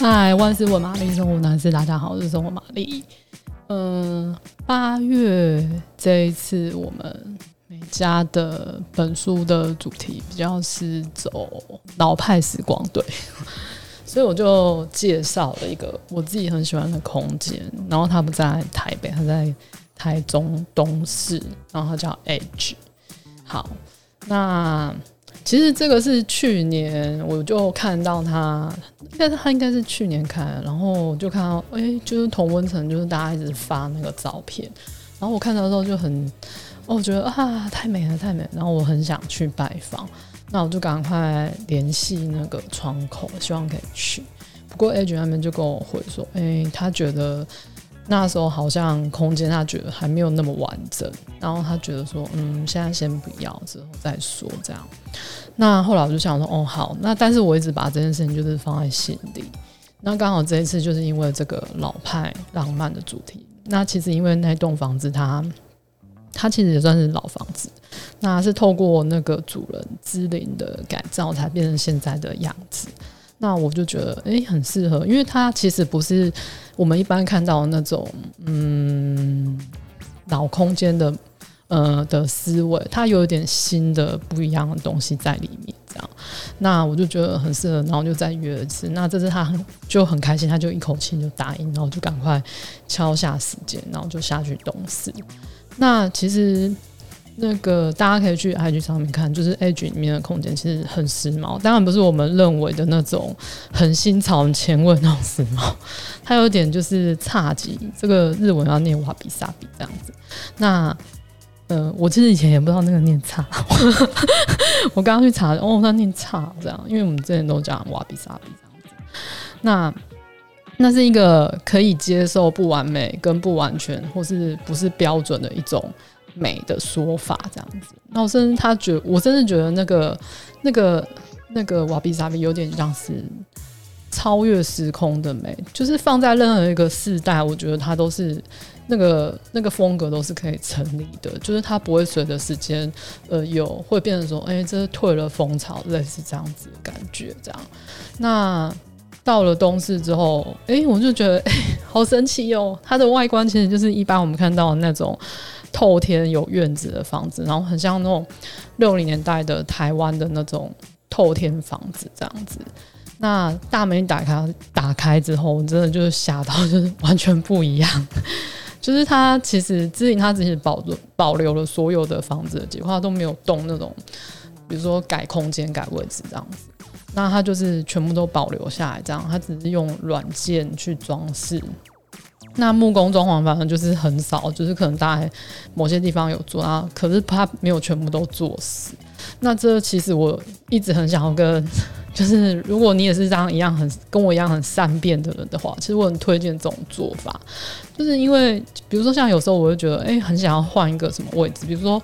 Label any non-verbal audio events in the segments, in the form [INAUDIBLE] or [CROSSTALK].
嗨，万事问玛丽，生活男士，大家好，我是生活玛丽。嗯，八月这一次我们美家的本书的主题比较是走老派时光，对，所以我就介绍了一个我自己很喜欢的空间，然后它不在台北，它在台中东势，然后它叫 Edge。好，那。其实这个是去年我就看到他，应该是他应该是去年开，然后就看到哎，就是同温层，就是大家一直发那个照片，然后我看到的时候就很，哦，我觉得啊太美了太美，然后我很想去拜访，那我就赶快联系那个窗口，希望可以去。不过 Edge 那边就跟我回说，哎，他觉得。那时候好像空间他觉得还没有那么完整，然后他觉得说，嗯，现在先不要，之后再说这样。那后来我就想说，哦，好，那但是我一直把这件事情就是放在心里。那刚好这一次就是因为这个老派浪漫的主题。那其实因为那栋房子它，它其实也算是老房子，那是透过那个主人之灵的改造才变成现在的样子。那我就觉得，诶、很适合，因为它其实不是我们一般看到的那种，嗯，老空间的，呃的思维，它有一点新的不一样的东西在里面，这样。那我就觉得很适合，然后就再约一次。那这次他很就很开心，他就一口气就答应，然后就赶快敲下时间，然后就下去东势。那其实。那个大家可以去 IG 上面看，就是 Edge 里面的空间其实很时髦，当然不是我们认为的那种很新潮、很前卫那种时髦，它有点就是差级，这个日文要念瓦比萨比这样子。那呃，我其实以前也不知道那个念差，我刚刚去查，哦，它念差这样，因为我们之前都讲瓦比萨比这样子。那那是一个可以接受不完美跟不完全，或是不是标准的一种。美的说法这样子，那我甚至他觉，我甚至觉得那个、那个、那个瓦比萨比有点像是超越时空的美，就是放在任何一个世代，我觉得它都是那个那个风格都是可以成立的，就是它不会随着时间呃有会变成说，哎、这是退了风潮，类似这样子的感觉这样。那到了东市之后，哎、我就觉得哎、好神奇哦，它的外观其实就是一般我们看到的那种。透天有院子的房子，然后很像那种六零年代的台湾的那种透天房子这样子。那大门一打开，打开之后，我真的就是吓到，就是完全不一样。[LAUGHS] 就是它其实之前它只是保留保留了所有的房子的结构，它都没有动那种，比如说改空间、改位置这样子。那它就是全部都保留下来，这样它只是用软件去装饰。那木工装潢反正就是很少，就是可能大概某些地方有做啊，可是它没有全部都做死。那这其实我一直很想要跟，就是如果你也是这样一样很跟我一样很善变的人的话，其实我很推荐这种做法，就是因为比如说像有时候我会觉得，哎、很想要换一个什么位置，比如说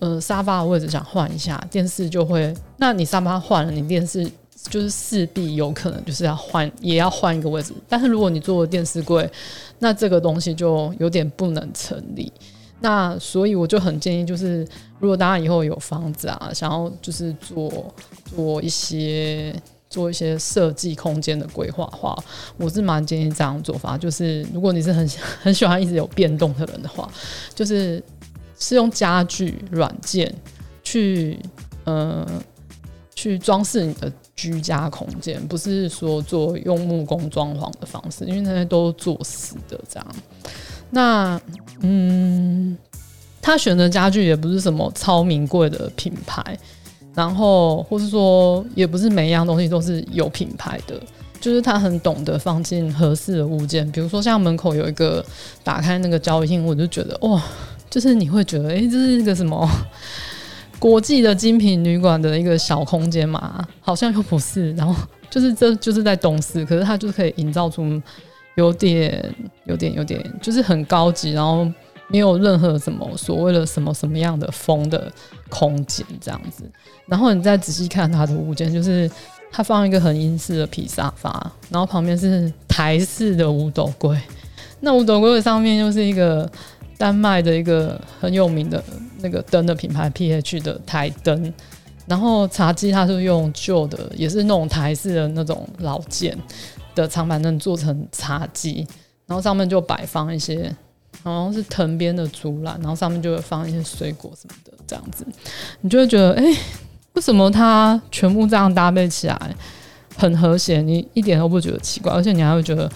呃沙发的位置想换一下，电视就会，那你沙发换了，你电视。就是势必有可能就是要换，也要换一个位置。但是如果你做电视柜，那这个东西就有点不能成立。那所以我就很建议，就是如果大家以后有房子啊，想要就是做做一些做一些设计空间的规划话，我是蛮建议这样做法。就是如果你是很 [LAUGHS] 很喜欢一直有变动的人的话，就是是用家具软件去呃去装饰你的。居家空间不是说做用木工装潢的方式，因为那些都做死的这样。那嗯，他选的家具也不是什么超名贵的品牌，然后或是说也不是每一样东西都是有品牌的，就是他很懂得放进合适的物件。比如说像门口有一个打开那个交易厅，我就觉得哇，就是你会觉得哎、这是一个什么？国际的精品旅馆的一个小空间嘛，好像又不是，然后就是这就是在东势，可是它就是可以营造出有点、有点、有点，就是很高级，然后没有任何什么所谓的什么什么样的风的空间这样子。然后你再仔细看它的物件，就是它放一个很英式的皮沙发，然后旁边是台式的五斗柜，那五斗柜上面又是一个。丹麦的一个很有名的那个灯的品牌 PH 的台灯，然后茶几它是用旧的，也是那种台式的那种老件，的长板凳做成茶几，然后上面就摆放一些，好像是藤编的竹篮，然后上面就会放一些水果什么的，这样子，你就会觉得，哎、为什么它全部这样搭配起来很和谐？你一点都不觉得奇怪，而且你还会觉得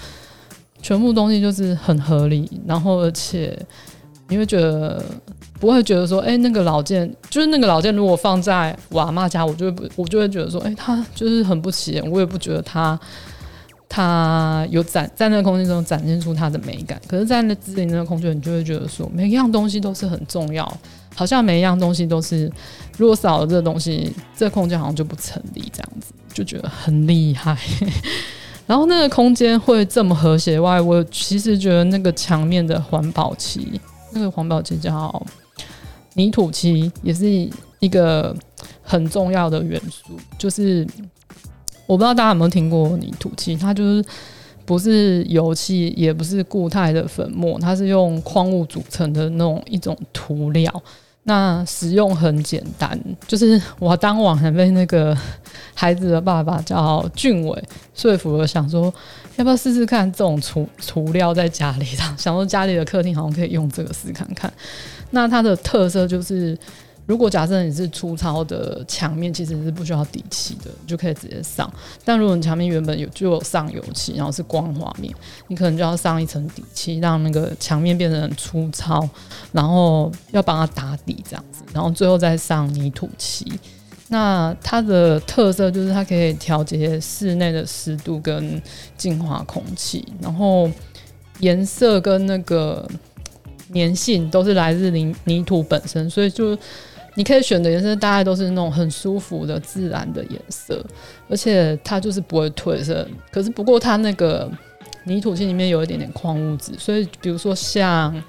全部东西就是很合理，然后而且你会觉得不会觉得说，哎、那个老件就是那个老件，如果放在我阿妈家，我就会不，我就会觉得说，哎、它就是很不起眼，我也不觉得它。它有展在那个空间中展现出它的美感，可是，在那自己那个空间，你就会觉得说，每一样东西都是很重要，好像每一样东西都是，如果少了这个东西，这个空间好像就不成立，这样子就觉得很厉害。[LAUGHS] 然后那个空间会这么和谐外，我其实觉得那个墙面的环保漆，那个环保漆叫泥土漆，也是一个很重要的元素，就是。我不知道大家有没有听过泥土漆，它就是不是油漆，也不是固态的粉末，它是用矿物组成的那种一种涂料。那使用很简单，就是我当晚还被那个孩子的爸爸叫俊伟说服了，想说要不要试试看这种涂涂料在家里，[LAUGHS] 想说家里的客厅好像可以用这个试看看。那它的特色就是。如果假设你是粗糙的墙面，其实是不需要底漆的，就可以直接上。但如果你墙面原本有就有上油漆，然后是光滑面，你可能就要上一层底漆，让那个墙面变得很粗糙，然后要帮它打底这样子，然后最后再上泥土漆。那它的特色就是它可以调节室内的湿度跟净化空气，然后颜色跟那个粘性都是来自泥泥土本身，所以就。你可以选的颜色大概都是那种很舒服的自然的颜色，而且它就是不会褪色。可是不过它那个泥土漆里面有一点点矿物质，所以比如说像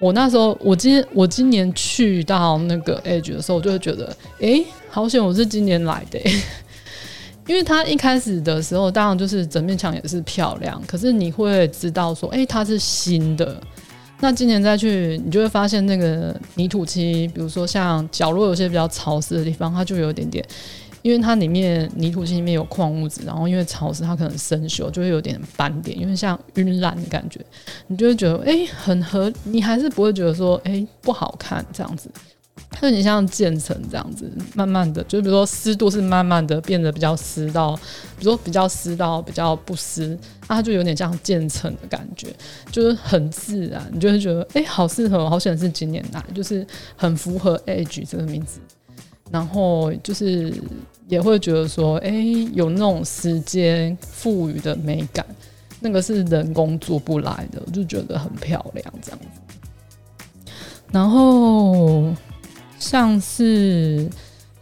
我那时候，我今我今年去到那个 Edge 的时候，我就会觉得，哎、好险我是今年来的、[LAUGHS] 因为它一开始的时候，当然就是整面墙也是漂亮，可是你会知道说，哎、它是新的。那今年再去，你就会发现那个泥土漆，比如说像角落有些比较潮湿的地方，它就有点点，因为它里面泥土漆里面有矿物质，然后因为潮湿，它可能生锈，就会有点斑点，因为像晕染的感觉，你就会觉得哎、很合，你还是不会觉得说哎、不好看这样子。就你像渐层这样子，慢慢的，就比如说湿度是慢慢的变得比较湿到，比如说比较湿到比较不湿，那它就有点像渐层的感觉，就是很自然，你就会觉得哎、欸，好适合，好显是今年来，就是很符合 Edge 这个名字，然后就是也会觉得说，哎、欸，有那种时间赋予的美感，那个是人工做不来的，我就觉得很漂亮这样子，然后。像是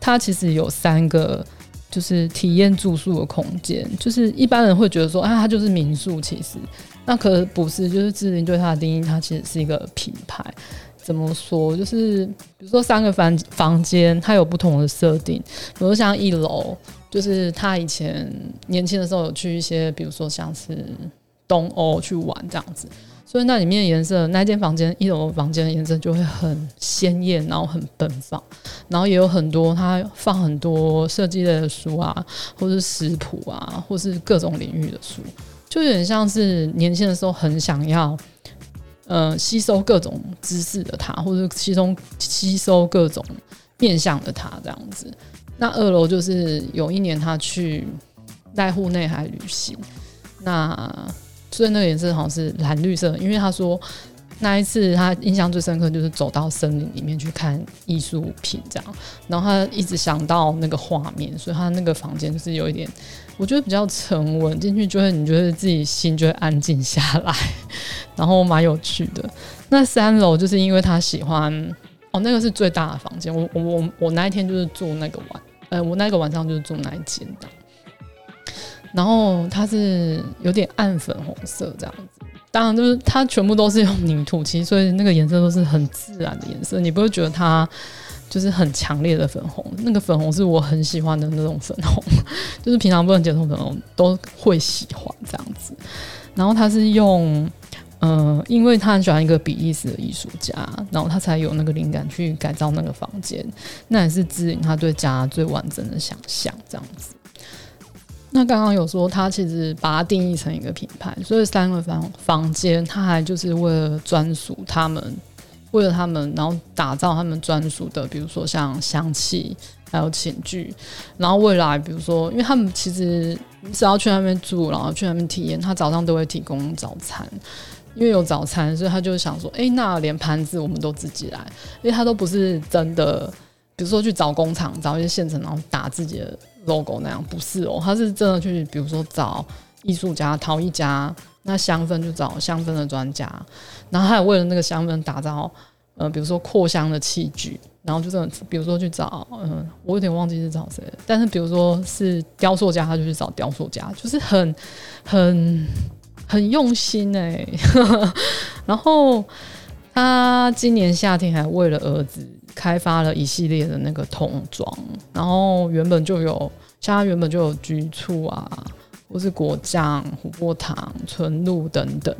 它其实有三个，就是体验住宿的空间。就是一般人会觉得说，啊，它就是民宿。其实那可不是，就是智霖对它的定义，它其实是一个品牌。怎么说？就是比如说三个房房间，它有不同的设定。比如像一楼，就是他以前年轻的时候有去一些，比如说像是东欧去玩这样子。所以那里面颜色，那间房间一楼房间的颜色就会很鲜艳，然后很奔放，然后也有很多他放很多设计类的书啊，或是食谱啊，或是各种领域的书，就有点像是年轻的时候很想要，呃，吸收各种知识的他，或者吸收吸收各种面向的他这样子。那二楼就是有一年他去濑户内海旅行，那。所以那个颜色好像是蓝绿色，因为他说那一次他印象最深刻就是走到森林里面去看艺术品这样，然后他一直想到那个画面，所以他那个房间就是有一点，我觉得比较沉稳，进去就会你觉得自己心就会安静下来，然后蛮有趣的。那三楼就是因为他喜欢哦，那个是最大的房间，我我我我那一天就是住那个晚，呃，我那个晚上就是住那一间的。然后它是有点暗粉红色这样子，当然就是它全部都是用泥土漆，所以那个颜色都是很自然的颜色，你不会觉得它就是很强烈的粉红。那个粉红是我很喜欢的那种粉红，[LAUGHS] 就是平常不能接受粉红都会喜欢这样子。然后他是用，嗯、因为他很喜欢一个比利时的艺术家，然后他才有那个灵感去改造那个房间，那也是指引他对家最完整的想象这样子。那刚刚有说，他其实把它定义成一个品牌，所以三个房房间，他还就是为了专属他们，为了他们，然后打造他们专属的，比如说像香气，还有寝具，然后未来比如说，因为他们其实只要去那边住，然后去那边体验，他早上都会提供早餐，因为有早餐，所以他就想说，哎，那连盘子我们都自己来，因为他都不是真的，比如说去找工厂找一些现成，然后打自己的。Logo 那样不是哦，他是真的去，比如说找艺术家陶艺家，那香氛就找香氛的专家，然后还有为了那个香氛打造，呃，比如说扩香的器具，然后就这种，比如说去找，嗯、我有点忘记是找谁，但是比如说是雕塑家，他就去找雕塑家，就是很很很用心哎、欸，[LAUGHS] 然后他今年夏天还为了儿子。开发了一系列的那个童装，然后原本就有，像它原本就有居醋啊，或是果酱、琥珀糖、纯露等等。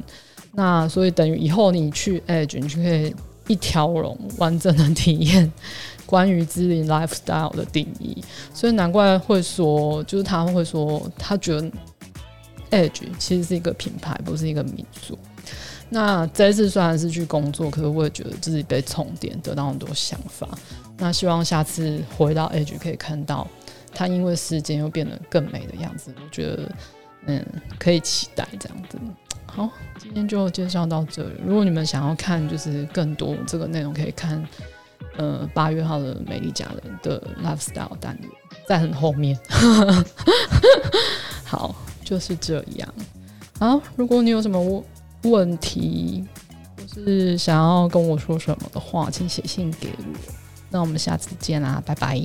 那所以等于以后你去 Edge，你就可以一条龙完整的体验关于芝林 lifestyle 的定义。所以难怪会说，就是他会说，他觉得 Edge 其实是一个品牌，不是一个民宿。那这次虽然是去工作，可是我也觉得自己被充电，得到很多想法。那希望下次回到 Edge 可以看到它，因为时间又变得更美的样子。我觉得，嗯，可以期待这样子。好，今天就介绍到这里。如果你们想要看就是更多这个内容，可以看呃八月号的美丽佳人的 Lifestyle 单元，在很后面。[LAUGHS] 好，就是这样。好，如果你有什么问问题，或是想要跟我说什么的话，请写信给我。那我们下次见啦，拜拜。